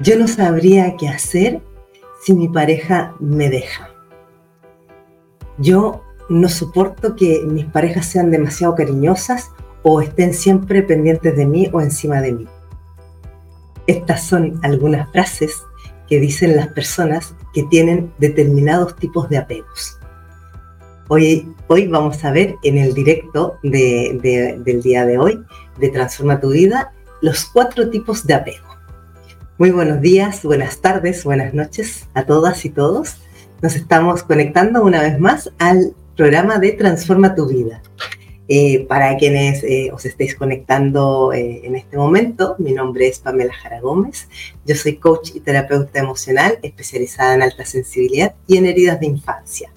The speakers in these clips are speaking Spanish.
Yo no sabría qué hacer si mi pareja me deja. Yo no soporto que mis parejas sean demasiado cariñosas o estén siempre pendientes de mí o encima de mí. Estas son algunas frases que dicen las personas que tienen determinados tipos de apegos. Hoy, hoy vamos a ver en el directo del día de hoy de Transforma tu vida los cuatro tipos de apego. Muy buenos días, buenas tardes, buenas noches a todas y todos. Nos estamos conectando una vez más al programa de Transforma tu vida. Eh, para quienes eh, os estéis conectando eh, en este momento, mi nombre es Pamela Jara Gómez. Yo soy coach y terapeuta emocional especializada en alta sensibilidad y en heridas de infancia.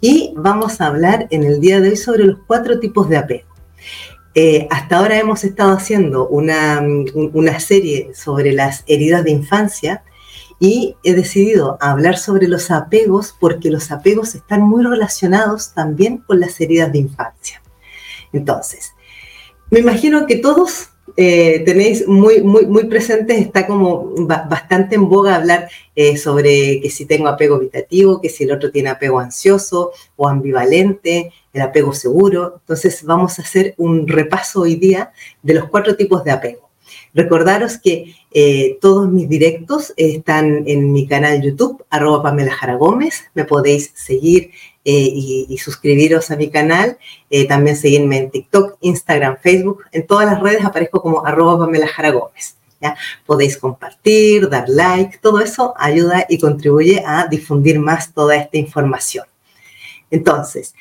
Y vamos a hablar en el día de hoy sobre los cuatro tipos de apego. Eh, hasta ahora hemos estado haciendo una, serie sobre las heridas de infancia y he decidido hablar sobre los apegos porque los apegos están muy relacionados también con las heridas de infancia. Entonces, me imagino que todos eh, tenéis muy, muy, muy presentes, está como bastante en boga hablar eh, sobre que si tengo apego evitativo, que si el otro tiene apego ansioso o ambivalente, el apego seguro. Entonces vamos a hacer un repaso hoy día de los cuatro tipos de apego. Recordaros que eh, todos mis directos están en mi canal YouTube, arroba Pamela Jara Gómez. Me podéis seguir eh, y, suscribiros a mi canal. Eh, también seguirme en TikTok, Instagram, Facebook. En todas las redes aparezco como arroba Pamela Jara Gómez. ¿ya? Podéis compartir, dar like, todo eso ayuda y contribuye a difundir más toda esta información. Entonces,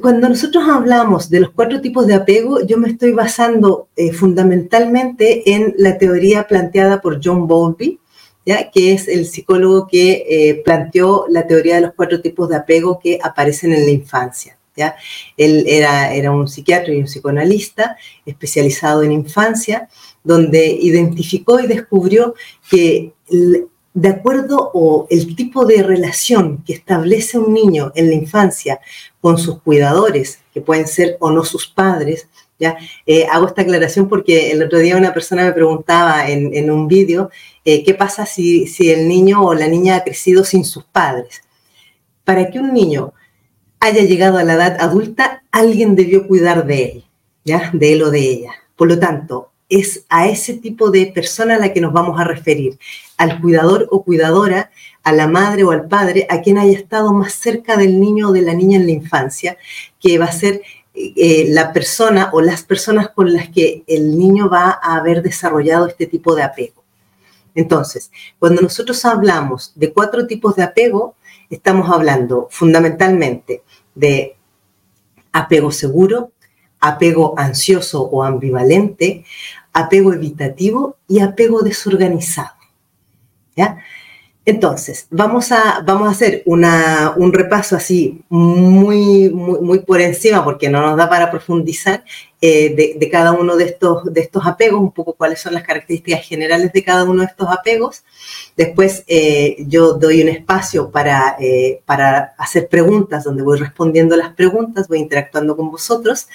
cuando nosotros hablamos de los cuatro tipos de apego, yo me estoy basando eh, fundamentalmente en la teoría planteada por John Bowlby, ¿ya? que es el psicólogo que eh, planteó la teoría de los cuatro tipos de apego que aparecen en la infancia. ¿ya? Él era, era un psiquiatra y un psicoanalista especializado en infancia, donde identificó y descubrió que de acuerdo o el tipo de relación que establece un niño en la infancia con sus cuidadores, que pueden ser o no sus padres, ¿ya? Eh, hago esta aclaración porque el otro día una persona me preguntaba en, un vídeo eh, qué pasa si, si el niño o la niña ha crecido sin sus padres. Para que un niño haya llegado a la edad adulta, alguien debió cuidar de él, ¿ya? De él o de ella. Por lo tanto, es a ese tipo de persona a la que nos vamos a referir, al cuidador o cuidadora, a la madre o al padre, a quien haya estado más cerca del niño o de la niña en la infancia, que va a ser eh, la persona o las personas con las que el niño va a haber desarrollado este tipo de apego. Entonces, cuando nosotros hablamos de cuatro tipos de apego, estamos hablando fundamentalmente de apego seguro, apego ansioso o ambivalente, apego evitativo y apego desorganizado. ¿Ya? Entonces, vamos a, vamos a hacer un repaso así muy, muy, por encima, porque no nos da para profundizar eh, de, cada uno de estos, de estos apegos, un poco cuáles son las características generales de cada uno de estos apegos. Después eh, yo doy un espacio para, eh, para hacer preguntas, donde voy respondiendo las preguntas, voy interactuando con vosotros.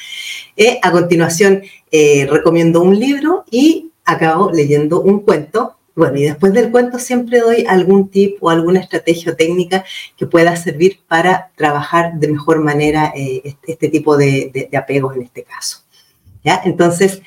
a continuación, recomiendo un libro y acabo leyendo un cuento bueno, y después del cuento siempre doy algún tip o alguna estrategia técnica que pueda servir para trabajar de mejor manera eh, este, este, tipo de, apegos en este caso. ¿Ya? Entonces,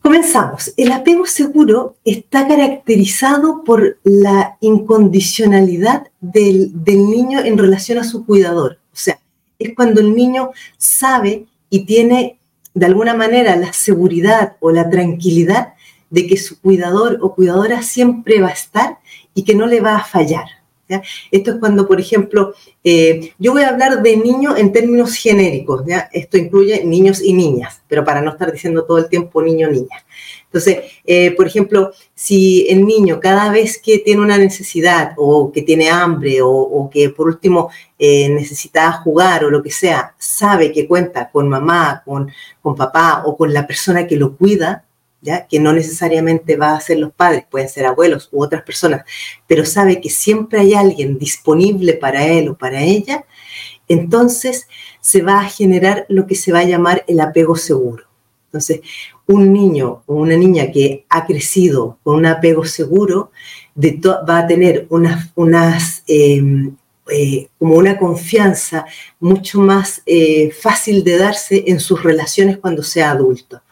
comenzamos. El apego seguro está caracterizado por la incondicionalidad del, del niño en relación a su cuidador. O sea, es cuando el niño sabe y tiene de alguna manera la seguridad o la tranquilidad de que su cuidador o cuidadora siempre va a estar y que no le va a fallar. Esto es cuando, por ejemplo, eh, yo voy a hablar de niños en términos genéricos, esto incluye niños y niñas, pero para no estar diciendo todo el tiempo niño niña. Entonces, eh, por ejemplo, si el niño cada vez que tiene una necesidad o que tiene hambre o, que por último eh, necesita jugar o lo que sea, sabe que cuenta con mamá, con papá o con la persona que lo cuida, que no necesariamente va a ser los padres, pueden ser abuelos u otras personas, pero sabe que siempre hay alguien disponible para él o para ella, entonces se va a generar lo que se va a llamar el apego seguro. Entonces, un niño o una niña que ha crecido con un apego seguro va a tener em, eh, como una confianza mucho más eh, fácil de darse en sus relaciones cuando sea adulto.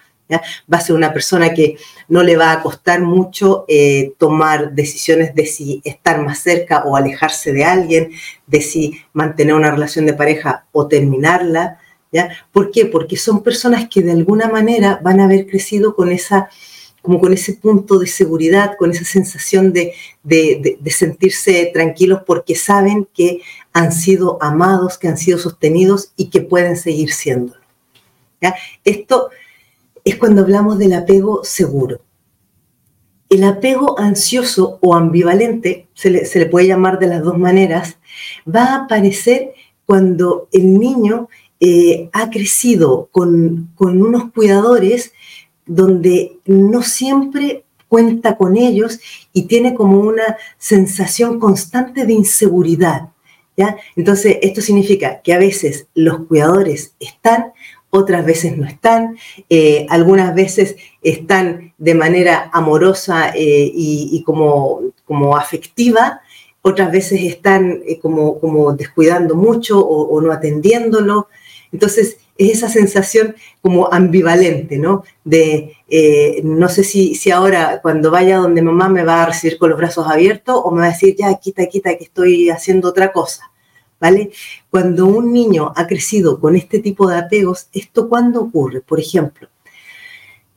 Va a ser una persona que no le va a costar mucho eh, tomar decisiones de si estar más cerca o alejarse de alguien, de si mantener una relación de pareja o terminarla. ¿ya? ¿Por qué? Porque son personas que de alguna manera van a haber crecido con esa como con ese punto de seguridad, con esa sensación de, de, sentirse tranquilos porque saben que han sido amados, que han sido sostenidos y que pueden seguir siéndolo. ¿ya? Esto es cuando hablamos del apego seguro. El apego ansioso o ambivalente, se le, puede llamar de las dos maneras, va a aparecer cuando el niño eh, ha crecido con, con unos cuidadores donde no siempre cuenta con ellos y tiene como una sensación constante de inseguridad. ¿ya? Entonces, esto significa que a veces los cuidadores están, otras veces no están, eh, algunas veces están de manera amorosa eh, y, como, como, afectiva, otras veces están eh, como, como, descuidando mucho o, no atendiéndolo. Entonces, es esa sensación como ambivalente, ¿no? De no sé si, si ahora cuando vaya donde mamá me va a recibir con los brazos abiertos o me va a decir, ya, quita, quita, que estoy haciendo otra cosa. ¿Vale? Cuando un niño ha crecido con este tipo de apegos, ¿esto cuándo ocurre? Por ejemplo,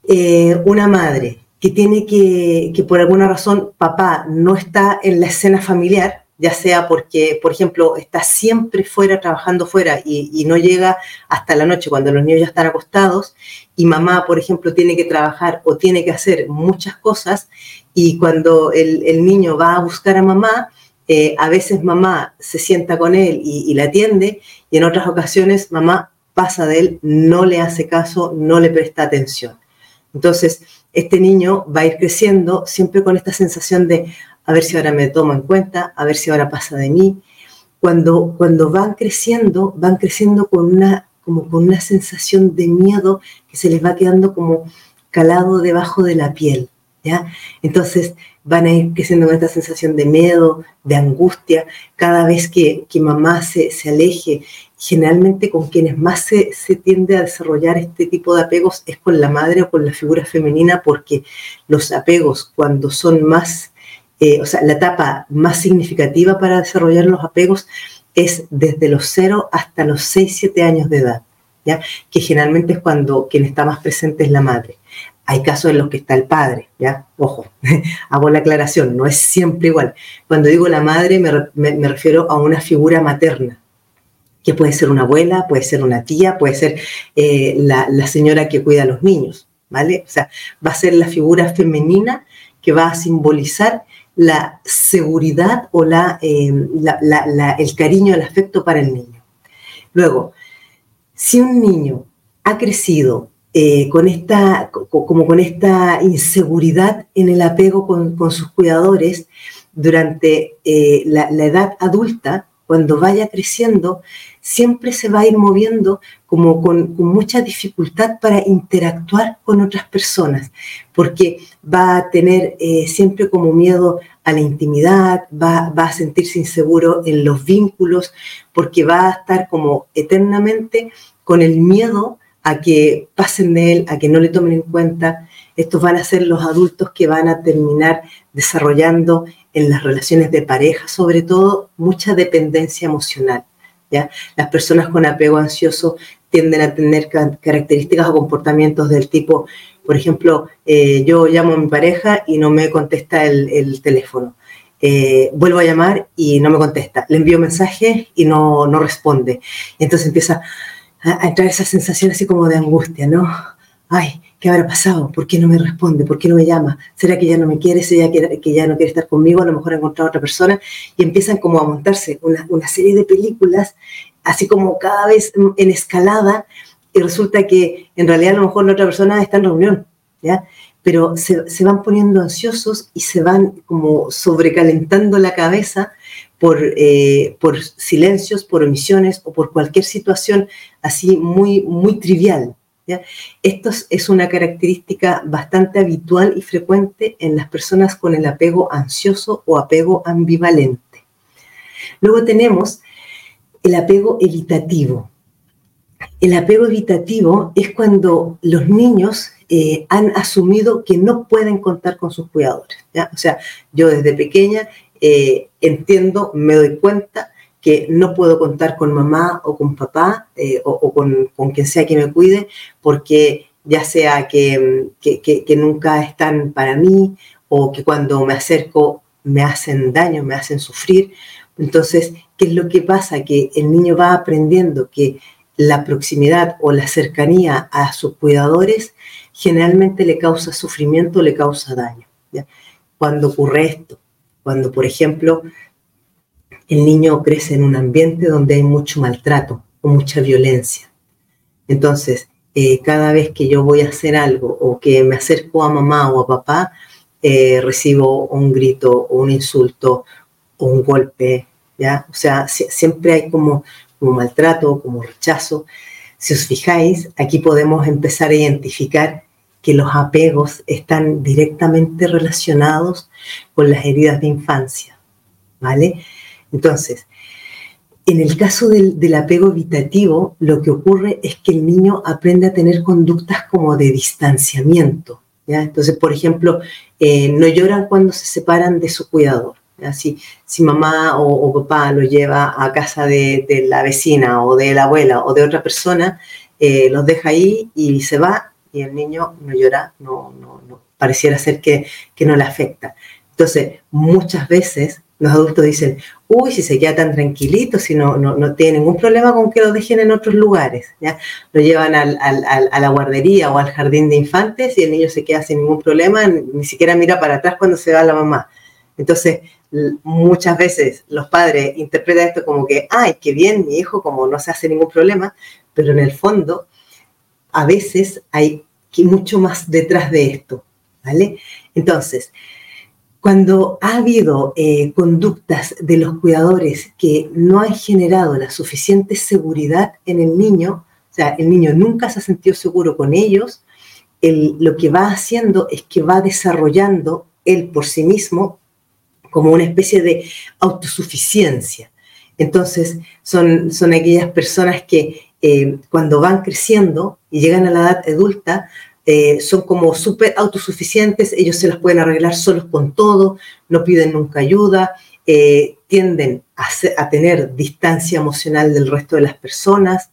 eh, una madre que tiene que, que por alguna razón papá no está en la escena familiar, ya sea porque, por ejemplo, está siempre fuera, trabajando fuera y, no llega hasta la noche cuando los niños ya están acostados y mamá, por ejemplo, tiene que trabajar o tiene que hacer muchas cosas y cuando el, el niño va a buscar a mamá, eh, a veces mamá se sienta con él y, le atiende y en otras ocasiones mamá pasa de él, no le hace caso, no le presta atención. Entonces, este niño va a ir creciendo siempre con esta sensación de a ver si ahora me toma en cuenta, a ver si ahora pasa de mí. Cuando, cuando van creciendo, van creciendo con una, como con una sensación de miedo que se les va quedando como calado debajo de la piel. Entonces, van a ir creciendo con esta sensación de miedo, de angustia, cada vez que, mamá se, se, aleje. Generalmente con quienes más se, se, tiende a desarrollar este tipo de apegos es con la madre o con la figura femenina, porque los apegos cuando son más, eh, o sea, la etapa más significativa para desarrollar los apegos es desde los 0 hasta los 6, 7 años de edad, ¿ya? que generalmente es cuando quien está más presente es la madre. Hay casos en los que está el padre, ¿ya? Ojo, hago la aclaración, no es siempre igual. Cuando digo la madre me, refiero a una figura materna, que puede ser una abuela, puede ser una tía, puede ser eh, la, señora que cuida a los niños, ¿vale? O sea, va a ser la figura femenina que va a simbolizar la seguridad o la, eh, el cariño, el afecto para el niño. Luego, si un niño ha crecido eh, con esta, como con esta inseguridad en el apego con, sus cuidadores durante eh, la, edad adulta, cuando vaya creciendo, siempre se va a ir moviendo como con, mucha dificultad para interactuar con otras personas, porque va a tener eh, siempre como miedo a la intimidad, va, va, a sentirse inseguro en los vínculos, porque va a estar como eternamente con el miedo a que pasen de él, a que no le tomen en cuenta. Estos van a ser los adultos que van a terminar desarrollando en las relaciones de pareja, sobre todo, mucha dependencia emocional. ¿ya? Las personas con apego ansioso tienden a tener características o comportamientos del tipo, por ejemplo, eh, yo llamo a mi pareja y no me contesta el, teléfono. Eh, vuelvo a llamar y no me contesta. Le envío mensajes y no, no responde. entonces empieza, a, entrar esa sensación así como de angustia, ¿no? Ay, ¿qué habrá pasado? ¿Por qué no me responde? ¿Por qué no me llama? ¿Será que ya no me quiere? ¿Será que, que ya no quiere estar conmigo? A lo mejor ha encontrado a otra persona. Y empiezan como a montarse una, una serie de películas, así como cada vez en escalada, y resulta que en realidad a lo mejor la otra persona está en reunión, ¿ya? Pero se, se van poniendo ansiosos y se van como sobrecalentando la cabeza por, eh, por silencios, por omisiones o por cualquier situación así muy, muy trivial. Esto es una característica bastante habitual y frecuente en las personas con el apego ansioso o apego ambivalente. Luego tenemos el apego evitativo. El apego evitativo es cuando los niños eh, han asumido que no pueden contar con sus cuidadores. O sea, yo desde pequeña eh, entiendo, me doy cuenta que no puedo contar con mamá o con papá eh, o, con, quien sea que me cuide, porque ya sea que, nunca están para mí o que cuando me acerco me hacen daño, me hacen sufrir. Entonces, ¿qué es lo que pasa? Que el niño va aprendiendo que la proximidad o la cercanía a sus cuidadores generalmente le causa sufrimiento, le causa daño. Cuando ocurre esto, cuando por ejemplo el niño crece en un ambiente donde hay mucho maltrato o mucha violencia. Entonces, eh, cada vez que yo voy a hacer algo o que me acerco a mamá o a papá, eh, recibo un grito o un insulto o un golpe, ¿ya? O sea, siempre hay como, como maltrato, como rechazo. Si os fijáis, aquí podemos empezar a identificar que los apegos están directamente relacionados con las heridas de infancia, ¿vale? Entonces, en el caso del, apego evitativo, lo que ocurre es que el niño aprende a tener conductas como de distanciamiento. Entonces, por ejemplo, eh, no lloran cuando se separan de su cuidador. Si, mamá o, papá lo lleva a casa de, la vecina o de la abuela o de otra persona, eh, los deja ahí y se va y el niño no llora, no, pareciera ser que, que no le afecta. Entonces, muchas veces los adultos dicen, uy, si se queda tan tranquilito, si no, no, tiene ningún problema con que lo dejen en otros lugares, ¿ya? Lo llevan a la guardería o al jardín de infantes y el niño se queda sin ningún problema, ni siquiera mira para atrás cuando se va la mamá. Entonces, muchas veces los padres interpretan esto como que, ay, qué bien, mi hijo como no se hace ningún problema, pero en el fondo, a veces hay mucho más detrás de esto, ¿vale? Entonces, cuando ha habido eh, conductas de los cuidadores que no han generado la suficiente seguridad en el niño, o sea, el niño nunca se ha sentido seguro con ellos, lo que va haciendo es que va desarrollando él por sí mismo como una especie de autosuficiencia. Entonces, son, son aquellas personas que eh, cuando van creciendo y llegan a la edad adulta, eh, son como súper autosuficientes, ellos se las pueden arreglar solos con todo, no piden nunca ayuda, eh, tienden a, tener distancia emocional del resto de las personas,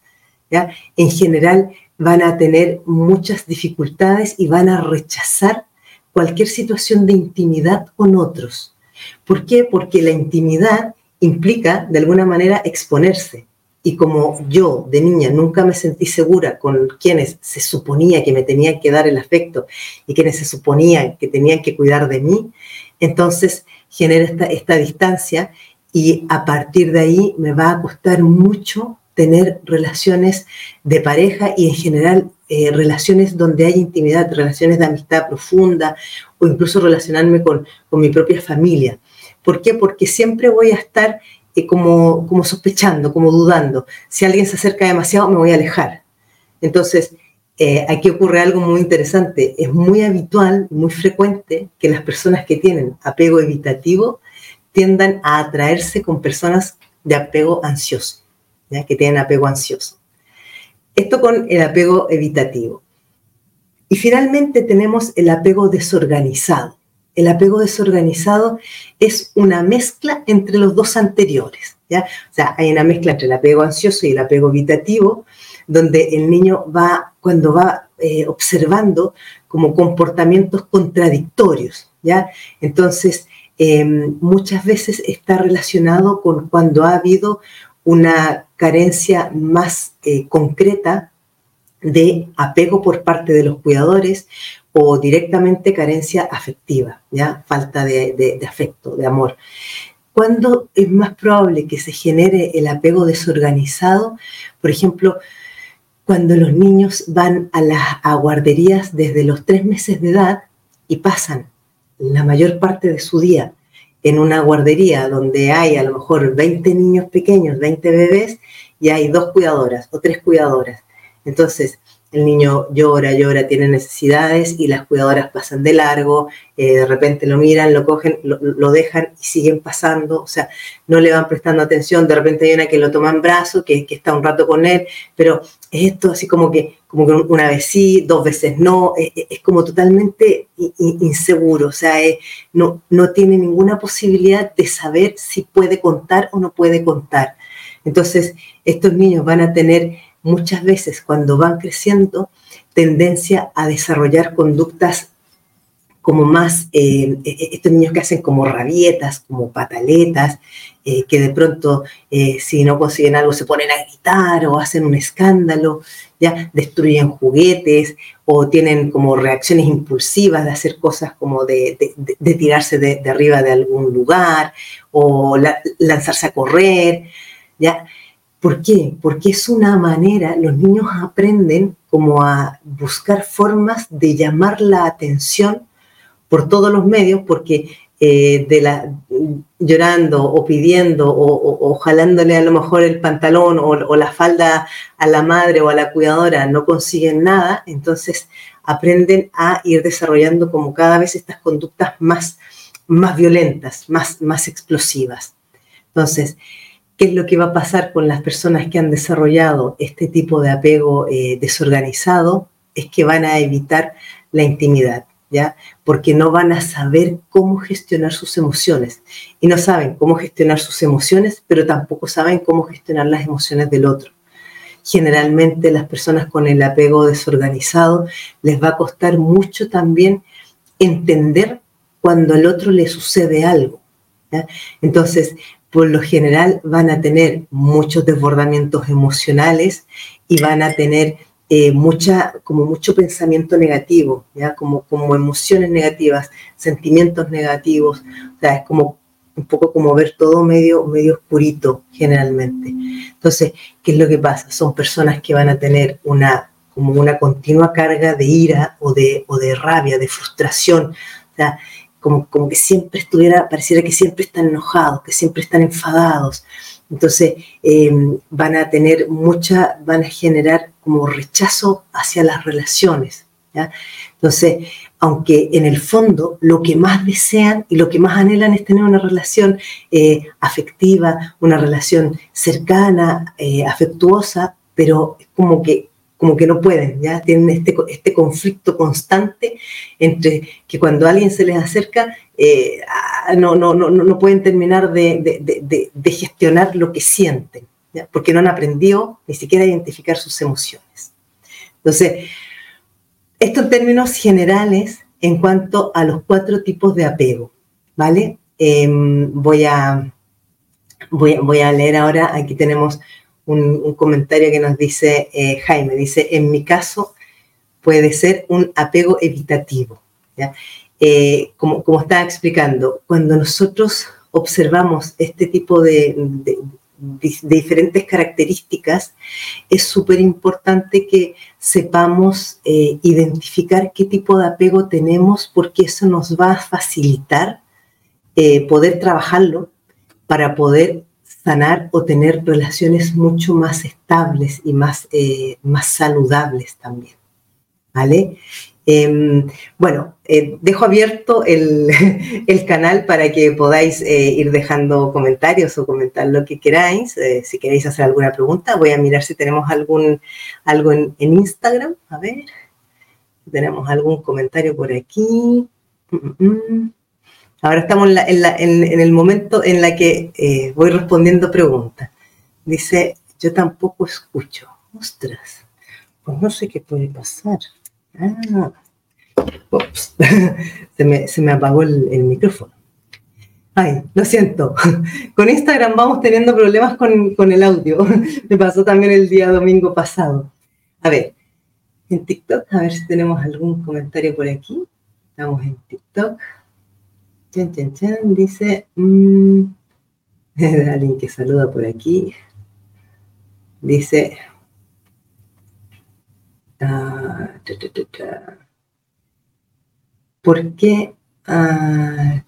en general van a tener muchas dificultades y van a rechazar cualquier situación de intimidad con otros. ¿Por qué? Porque la intimidad implica de alguna manera exponerse, y como yo de niña nunca me sentí segura con quienes se suponía que me tenían que dar el afecto y quienes se suponían que tenían que cuidar de mí, entonces genera esta, esta distancia y a partir de ahí me va a costar mucho tener relaciones de pareja y en general eh, relaciones donde hay intimidad, relaciones de amistad profunda o incluso relacionarme con, con mi propia familia. ¿Por qué? Porque siempre voy a estar eh, como, como sospechando, como dudando. Si alguien se acerca demasiado, me voy a alejar. Entonces, eh, aquí ocurre algo muy interesante. Es muy habitual, muy frecuente que las personas que tienen apego evitativo tiendan a atraerse con personas de apego ansioso, que tienen apego ansioso. Esto con el apego evitativo. Y finalmente tenemos el apego desorganizado el apego desorganizado es una mezcla entre los dos anteriores. ¿ya? O sea, hay una mezcla entre el apego ansioso y el apego evitativo, donde el niño va, cuando va eh, observando como comportamientos contradictorios. ¿ya? Entonces, em, muchas veces está relacionado con cuando ha habido una carencia más eh, concreta de apego por parte de los cuidadores o directamente carencia afectiva, ¿ya? falta de, afecto, de amor. ¿Cuándo es más probable que se genere el apego desorganizado? Por ejemplo, cuando los niños van a las guarderías desde los tres meses de edad y pasan la mayor parte de su día en una guardería donde hay a lo mejor 20 niños pequeños, 20 bebés, y hay dos cuidadoras o tres cuidadoras. Entonces, el niño llora, llora, tiene necesidades y las cuidadoras pasan de largo, eh, de repente lo miran, lo cogen, lo, dejan y siguen pasando, o sea, no le van prestando atención, de repente hay una que lo toma en brazo, que, está un rato con él, pero es esto así como que, como que una vez sí, dos veces no, es, como totalmente inseguro, o sea, no, no tiene ninguna posibilidad de saber si puede contar o no puede contar. Entonces, estos niños van a tener muchas veces cuando van creciendo tendencia a desarrollar conductas como más, eh, e, e, estos niños que hacen como rabietas, como pataletas, eh, que de pronto eh, si no consiguen algo se ponen a gritar o hacen un escándalo, ya destruyen juguetes o tienen como reacciones impulsivas de hacer cosas como de, tirarse de, arriba de algún lugar o lanzarse a correr, ya ¿Por qué? Porque es una manera, los niños aprenden como a buscar formas de llamar la atención por todos los medios, porque eh, de la, llorando o pidiendo o, jalándole a lo mejor el pantalón o, la falda a la madre o a la cuidadora no consiguen nada, entonces aprenden a ir desarrollando como cada vez estas conductas más, más violentas, más, más explosivas. Entonces, qué es lo que va a pasar con las personas que han desarrollado este tipo de apego eh, desorganizado, es que van a evitar la intimidad, ¿ya? Porque no van a saber cómo gestionar sus emociones. Y no saben cómo gestionar sus emociones, pero tampoco saben cómo gestionar las emociones del otro. Generalmente las personas con el apego desorganizado les va a costar mucho también entender cuando al otro le sucede algo. Entonces, por lo general van a tener muchos desbordamientos emocionales y van a tener eh, mucha, como mucho pensamiento negativo, ¿ya? Como, como emociones negativas, sentimientos negativos, o sea, es como un poco como ver todo medio, medio oscurito generalmente. Entonces, ¿qué es lo que pasa? Son personas que van a tener una, como una continua carga de ira o de, o de rabia, de frustración, como, como que siempre estuviera, pareciera que siempre están enojados, que siempre están enfadados. Entonces em, van a tener mucha, van a generar como rechazo hacia las relaciones. Entonces, aunque en el fondo lo que más desean y lo que más anhelan es tener una relación eh, afectiva, una relación cercana, eh, afectuosa, pero como que como que no pueden, ya tienen este, este conflicto constante entre que cuando alguien se les acerca, eh, no, no, no, no, pueden terminar de, gestionar lo que sienten, porque no han aprendido ni siquiera a identificar sus emociones. Entonces, esto en términos generales en cuanto a los cuatro tipos de apego, ¿vale? Em, voy, a, voy, voy a leer ahora, aquí tenemos un, comentario que nos dice eh, Jaime, dice, en mi caso puede ser un apego evitativo. Eh, como, como estaba explicando, cuando nosotros observamos este tipo de, diferentes características, es súper importante que sepamos eh, identificar qué tipo de apego tenemos porque eso nos va a facilitar poder trabajarlo para poder sanar o tener relaciones mucho más estables y más, eh, más saludables también. ¿Vale? Em, bueno, eh, dejo abierto el, canal para que podáis eh, ir dejando comentarios o comentar lo que queráis. si queréis hacer alguna pregunta, voy a mirar si tenemos algún, algo en, en Instagram. A ver, tenemos algún comentario por aquí. Mm, mm, mm. Ahora estamos en, el momento en la que eh, voy respondiendo preguntas. Dice, yo tampoco escucho. Ostras, pues no sé qué puede pasar. Ah, se, me, apagó el, micrófono. Ay, lo siento. Con Instagram vamos teniendo problemas con, con el audio. Me pasó también el día domingo pasado. A ver, en TikTok, a ver si tenemos algún comentario por aquí. Estamos en TikTok. Chan, chan, chan, dice, mmm, alguien que saluda por aquí, dice, ah, ¿por qué? Ah,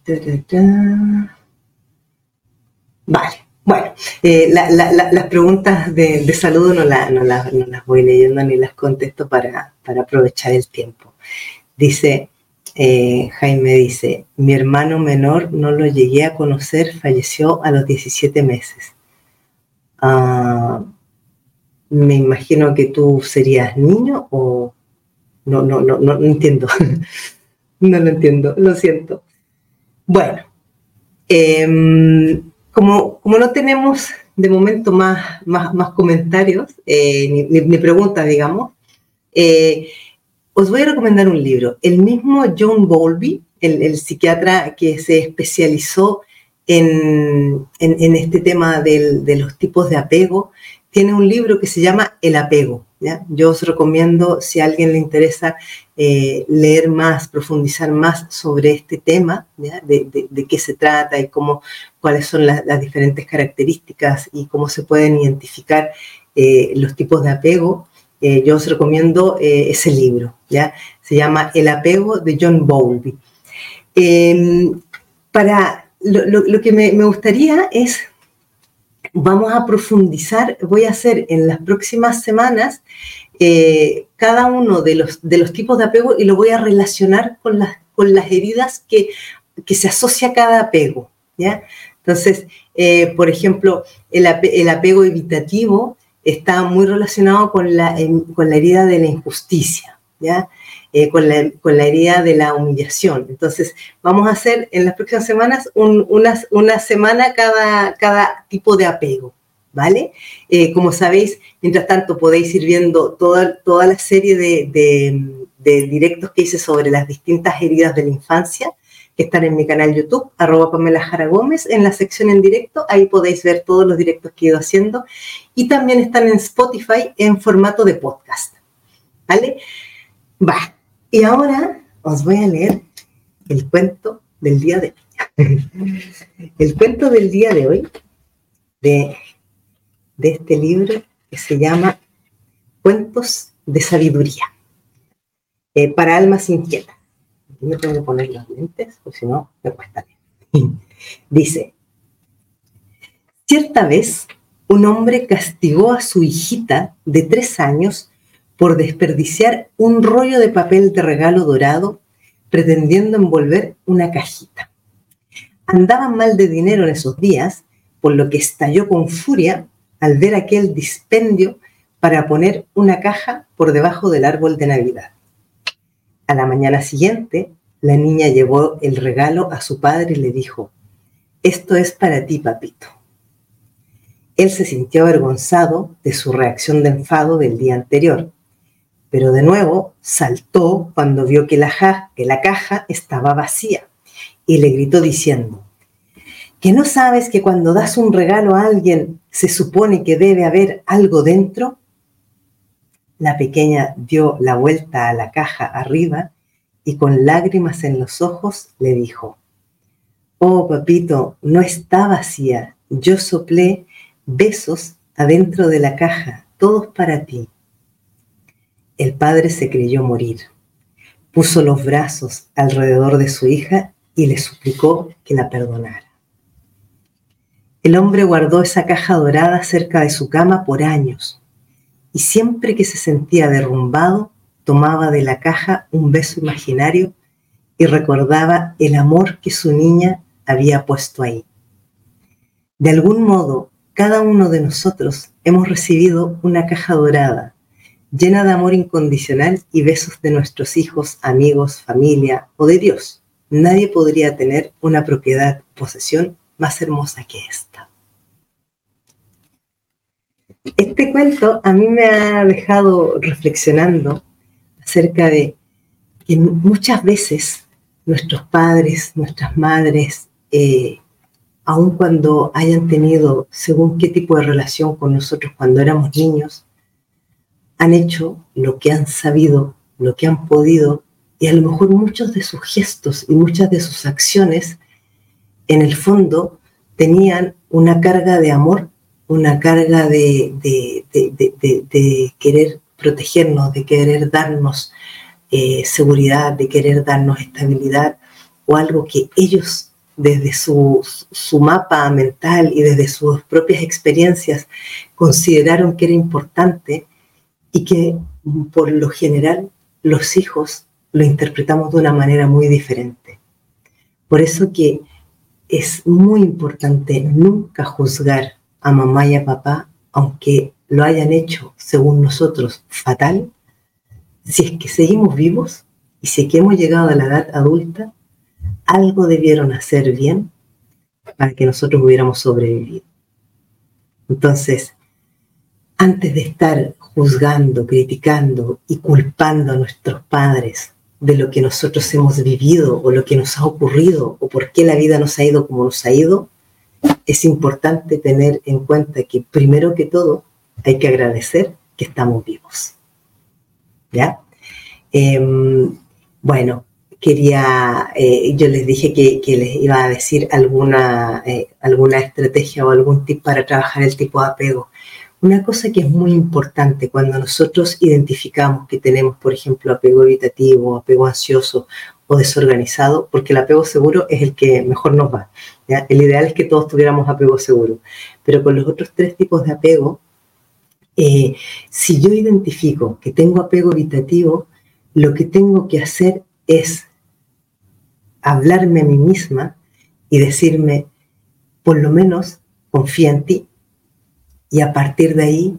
vale, Bueno, eh, las preguntas de, saludo no, no, las voy leyendo ni las contesto para, aprovechar el tiempo. Dice, eh, Jaime dice, mi hermano menor no lo llegué a conocer, falleció a los 17 meses. Ah, me imagino que tú serías niño o no, no, no, no, entiendo. no lo entiendo, lo siento. Bueno, em, como, como no tenemos de momento más, más, comentarios, eh, ni, preguntas, digamos, eh, os voy a recomendar un libro. El mismo John Bowlby, el, psiquiatra que se especializó en, este tema de los tipos de apego, tiene un libro que se llama El apego. Yo os recomiendo, si a alguien le interesa eh, leer más, profundizar más sobre este tema, de, qué se trata y cómo, cuáles son las, diferentes características y cómo se pueden identificar eh, los tipos de apego, eh, yo os recomiendo ese libro. Se llama El apego de John Bowlby. Em, para lo, que me, gustaría es vamos a profundizar, voy a hacer en las próximas semanas eh, cada uno de los, tipos de apego y lo voy a relacionar con las, heridas que, se asocia a cada apego. ¿ya? Entonces, eh, por ejemplo, el, apego evitativo está muy relacionado con la, con la herida de la injusticia. Eh, con, la, con, herida de la humillación. Entonces, vamos a hacer en las próximas semanas una, semana cada, cada tipo de apego, ¿vale? Eh, como sabéis, mientras tanto podéis ir viendo toda, toda la serie de, de, directos que hice sobre las distintas heridas de la infancia, que están en mi canal YouTube, arroba Pamela Jara Gómez, en la sección en directo, ahí podéis ver todos los directos que he ido haciendo, y también están en Spotify en formato de podcast, ¿vale? Va, y ahora os voy a leer el cuento del día de hoy. el cuento del día de hoy de, este libro que se llama Cuentos de Sabiduría eh, para almas inquietas. Me tengo que poner los lentes, porque si no me cuesta Dice, cierta vez un hombre castigó a su hijita de tres años por desperdiciar un rollo de papel de regalo dorado pretendiendo envolver una cajita. Andaban mal de dinero en esos días, por lo que estalló con furia al ver aquel dispendio para poner una caja por debajo del árbol de Navidad. A la mañana siguiente, la niña llevó el regalo a su padre y le dijo, esto es para ti, papito. Él se sintió avergonzado de su reacción de enfado del día anterior pero de nuevo saltó cuando vio que la, caja estaba vacía y le gritó diciendo, ¿que no sabes que cuando das un regalo a alguien se supone que debe haber algo dentro? La pequeña dio la vuelta a la caja arriba y con lágrimas en los ojos le dijo, Oh, papito, no está vacía. Yo soplé besos adentro de la caja, todos para ti. El padre se creyó morir. Puso los brazos alrededor de su hija y le suplicó que la perdonara. El hombre guardó esa caja dorada cerca de su cama por años y siempre que se sentía derrumbado, tomaba de la caja un beso imaginario y recordaba el amor que su niña había puesto ahí. De algún modo, cada uno de nosotros hemos recibido una caja dorada llena de amor incondicional y besos de nuestros hijos, amigos, familia o de Dios. Nadie podría tener una propiedad, posesión más hermosa que esta. Este cuento a mí me ha dejado reflexionando acerca de que muchas veces nuestros padres, nuestras madres, eh, aun cuando hayan tenido según qué tipo de relación con nosotros cuando éramos niños, han hecho lo que han sabido, lo que han podido, y a lo mejor muchos de sus gestos y muchas de sus acciones, en el fondo, tenían una carga de amor, una carga de, de, querer protegernos, de querer darnos eh, seguridad, de querer darnos estabilidad, o algo que ellos desde su, su, mapa mental y desde sus propias experiencias consideraron que era importante y que por lo general los hijos lo interpretamos de una manera muy diferente. Por eso que es muy importante nunca juzgar a mamá y a papá, aunque lo hayan hecho, según nosotros, fatal, si es que seguimos vivos y si es que hemos llegado a la edad adulta, algo debieron hacer bien para que nosotros hubiéramos sobrevivido. Entonces, antes de estar juzgando, criticando y culpando a nuestros padres de lo que nosotros hemos vivido o lo que nos ha ocurrido o por qué la vida nos ha ido como nos ha ido, es importante tener en cuenta que primero que todo hay que agradecer que estamos vivos. ¿Ya? Em, bueno, quería, eh, yo les dije que, les iba a decir alguna, eh, alguna estrategia o algún tip para trabajar el tipo de apego. Una cosa que es muy importante cuando nosotros identificamos que tenemos, por ejemplo, apego evitativo, apego ansioso o desorganizado, porque el apego seguro es el que mejor nos va. El ideal es que todos tuviéramos apego seguro, pero con los otros tres tipos de apego, eh, si yo identifico que tengo apego evitativo, lo que tengo que hacer es hablarme a mí misma y decirme, por lo menos confía en ti. Y a partir de ahí,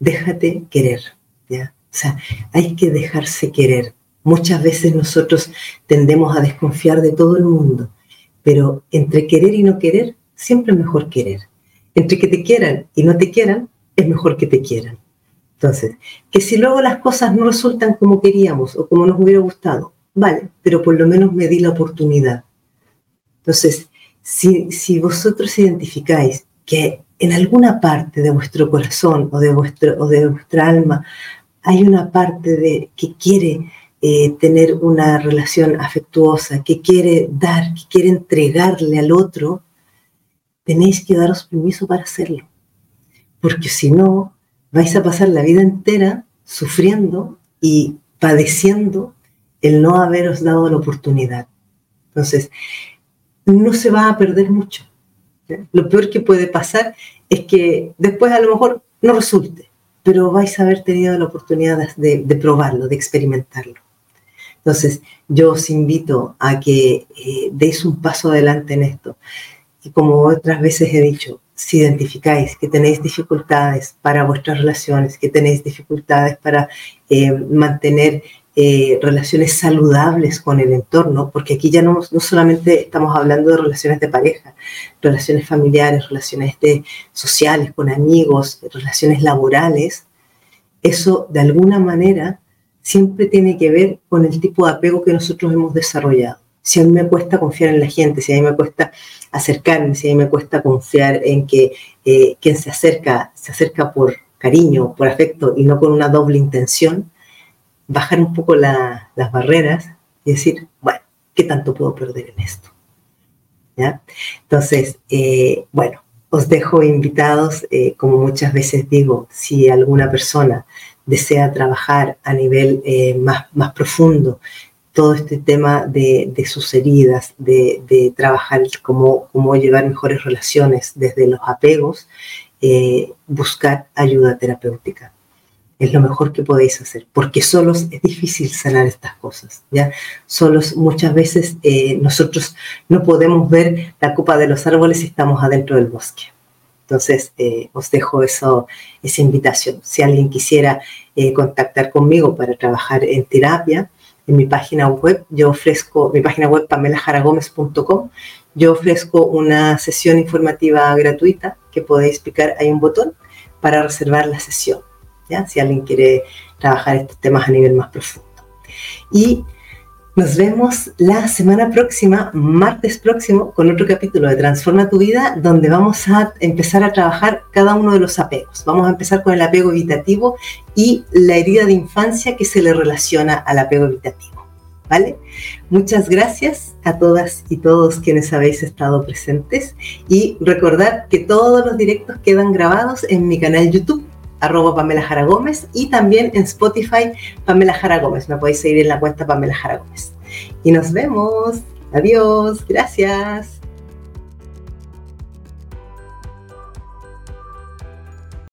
déjate querer. ¿ya? O sea, hay que dejarse querer. Muchas veces nosotros tendemos a desconfiar de todo el mundo, pero entre querer y no querer, siempre es mejor querer. Entre que te quieran y no te quieran, es mejor que te quieran. Entonces, que si luego las cosas no resultan como queríamos o como nos hubiera gustado, vale, pero por lo menos me di la oportunidad. Entonces, si, vosotros identificáis que en alguna parte de vuestro corazón o de, vuestro, o de vuestra alma hay una parte de, que quiere eh, tener una relación afectuosa, que quiere dar, que quiere entregarle al otro, tenéis que daros permiso para hacerlo. Porque si no, vais a pasar la vida entera sufriendo y padeciendo el no haberos dado la oportunidad. Entonces, no se va a perder mucho. Lo peor que puede pasar es que después a lo mejor no resulte, pero vais a haber tenido la oportunidad de, probarlo, de experimentarlo. Entonces, yo os invito a que eh, deis un paso adelante en esto. Y como otras veces he dicho, si identificáis que tenéis dificultades para vuestras relaciones, que tenéis dificultades para eh, mantener eh, relaciones saludables con el entorno, porque aquí ya no, no, solamente estamos hablando de relaciones de pareja, relaciones familiares, relaciones de, sociales con amigos, relaciones laborales, eso de alguna manera siempre tiene que ver con el tipo de apego que nosotros hemos desarrollado. Si a mí me cuesta confiar en la gente, si a mí me cuesta acercarme, si a mí me cuesta confiar en que eh, quien se acerca, se acerca por cariño, por afecto y no con una doble intención, bajar un poco las barreras y decir, bueno, ¿qué tanto puedo perder en esto? ¿Ya? Entonces, eh, bueno, os dejo invitados, eh, como muchas veces digo, si alguna persona desea trabajar a nivel eh, más, más profundo todo este tema de, sus heridas, de, de, trabajar cómo, cómo llevar mejores relaciones desde los apegos, buscar ayuda terapéutica es lo mejor que podéis hacer, porque solos es difícil sanar estas cosas, ¿ya? Solos muchas veces eh, nosotros no podemos ver la copa de los árboles si estamos adentro del bosque. Entonces, eh, os dejo eso, esa invitación. Si alguien quisiera eh, contactar conmigo para trabajar en terapia, en mi página web, yo ofrezco, mi página web pamelajaragomez.com, yo ofrezco una sesión informativa gratuita que podéis picar, hay un botón para reservar la sesión si alguien quiere trabajar estos temas a nivel más profundo. Y nos vemos la semana próxima, martes próximo, con otro capítulo de Transforma tu vida, donde vamos a empezar a trabajar cada uno de los apegos. Vamos a empezar con el apego evitativo y la herida de infancia que se le relaciona al apego evitativo. ¿Vale? Muchas gracias a todas y todos quienes habéis estado presentes y recordad que todos los directos quedan grabados en mi canal YouTube arroba Pamela Jara Gómez y también en Spotify Pamela Jara Gómez. Me podéis seguir en la cuenta Pamela Jara Gómez. Y nos vemos. Adiós. Gracias.